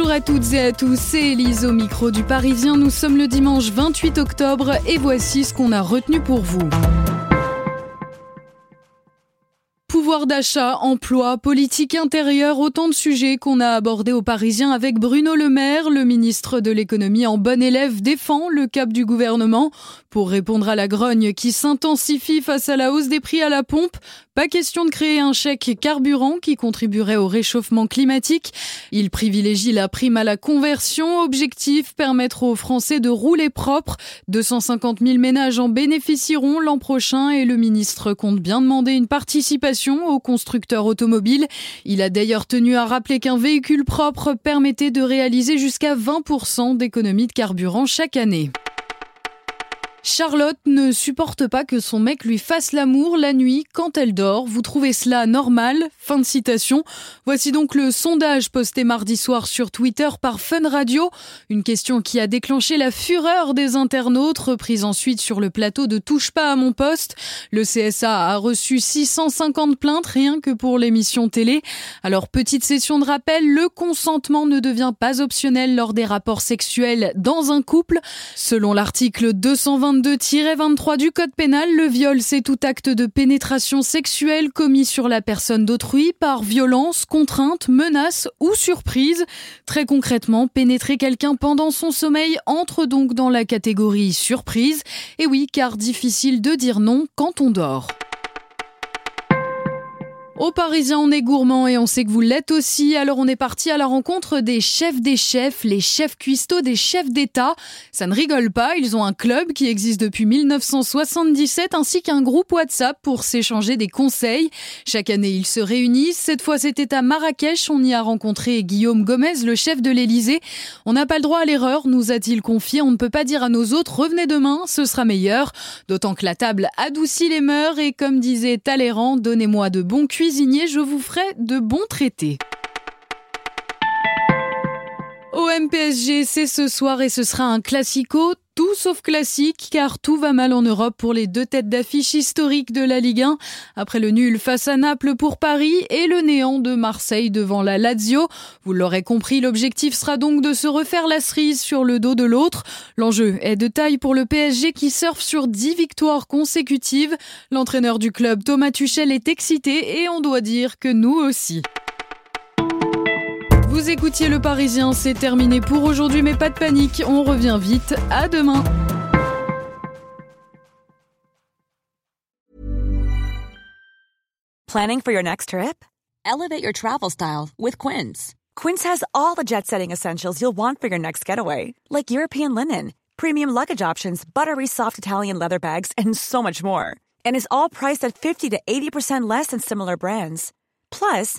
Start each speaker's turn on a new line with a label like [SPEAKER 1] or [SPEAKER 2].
[SPEAKER 1] Bonjour à toutes et à tous, c'est Elise au micro du Parisien. Nous sommes le dimanche 28 octobre et voici ce qu'on a retenu pour vous. Pouvoir d'achat, emploi, politique intérieure, autant de sujets qu'on a abordés aux Parisiens avec Bruno Le Maire. Le ministre de l'économie en bon élève défend le cap du gouvernement. Pour répondre à la grogne qui s'intensifie face à la hausse des prix à la pompe, pas question de créer un chèque carburant qui contribuerait au réchauffement climatique. Il privilégie la prime à la conversion. Objectif, permettre aux Français de rouler propre. 250 000 ménages en bénéficieront l'an prochain et le ministre compte bien demander une participation aux constructeurs automobiles. Il a d'ailleurs tenu à rappeler qu'un véhicule propre permettait de réaliser jusqu'à 20% d'économie de carburant chaque année. Charlotte ne supporte pas que son mec lui fasse l'amour la nuit quand elle dort. Vous trouvez cela normal? Fin de citation. Voici donc le sondage posté mardi soir sur Twitter par Fun Radio. Une question qui a déclenché la fureur des internautes, reprise ensuite sur le plateau de Touche pas à mon poste. Le CSA a reçu 650 plaintes rien que pour l'émission télé. Alors petite session de rappel, le consentement ne devient pas optionnel lors des rapports sexuels dans un couple. Selon l'article 220 22-23 du Code pénal, le viol, c'est tout acte de pénétration sexuelle commis sur la personne d'autrui par violence, contrainte, menace ou surprise. Très concrètement, pénétrer quelqu'un pendant son sommeil entre donc dans la catégorie surprise. Et oui, car difficile de dire non quand on dort. Aux Parisiens, on est gourmand et on sait que vous l'êtes aussi. Alors on est parti à la rencontre des chefs des chefs, les chefs cuistots des chefs d'État. Ça ne rigole pas, ils ont un club qui existe depuis 1977 ainsi qu'un groupe WhatsApp pour s'échanger des conseils. Chaque année, ils se réunissent. Cette fois, c'était à Marrakech. On y a rencontré Guillaume Gomez, le chef de l'Élysée. On n'a pas le droit à l'erreur, nous a-t-il confié. On ne peut pas dire à nos autres, revenez demain, ce sera meilleur. D'autant que la table adoucit les mœurs et comme disait Talleyrand, donnez-moi de bons je vous ferai de bons traités. Au MPSG, c'est ce soir et ce sera un classico, tout sauf classique, car tout va mal en Europe pour les deux têtes d'affiche historiques de la Ligue 1. Après le nul face à Naples pour Paris et le néant de Marseille devant la Lazio. Vous l'aurez compris, l'objectif sera donc de se refaire la cerise sur le dos de l'autre. L'enjeu est de taille pour le PSG qui surfe sur 10 victoires consécutives. L'entraîneur du club, Thomas Tuchel, est excité et on doit dire que nous aussi. Vous écoutiez Le Parisien, c'est terminé pour aujourd'hui, mais pas de panique, on revient vite. À demain.
[SPEAKER 2] Planning for your next trip? Elevate your travel style with Quince. Quince has all the jet setting essentials you'll want for your next getaway, like European linen, premium luggage options, buttery soft Italian leather bags, and so much more. And is all priced at 50 to 80% less than similar brands. Plus,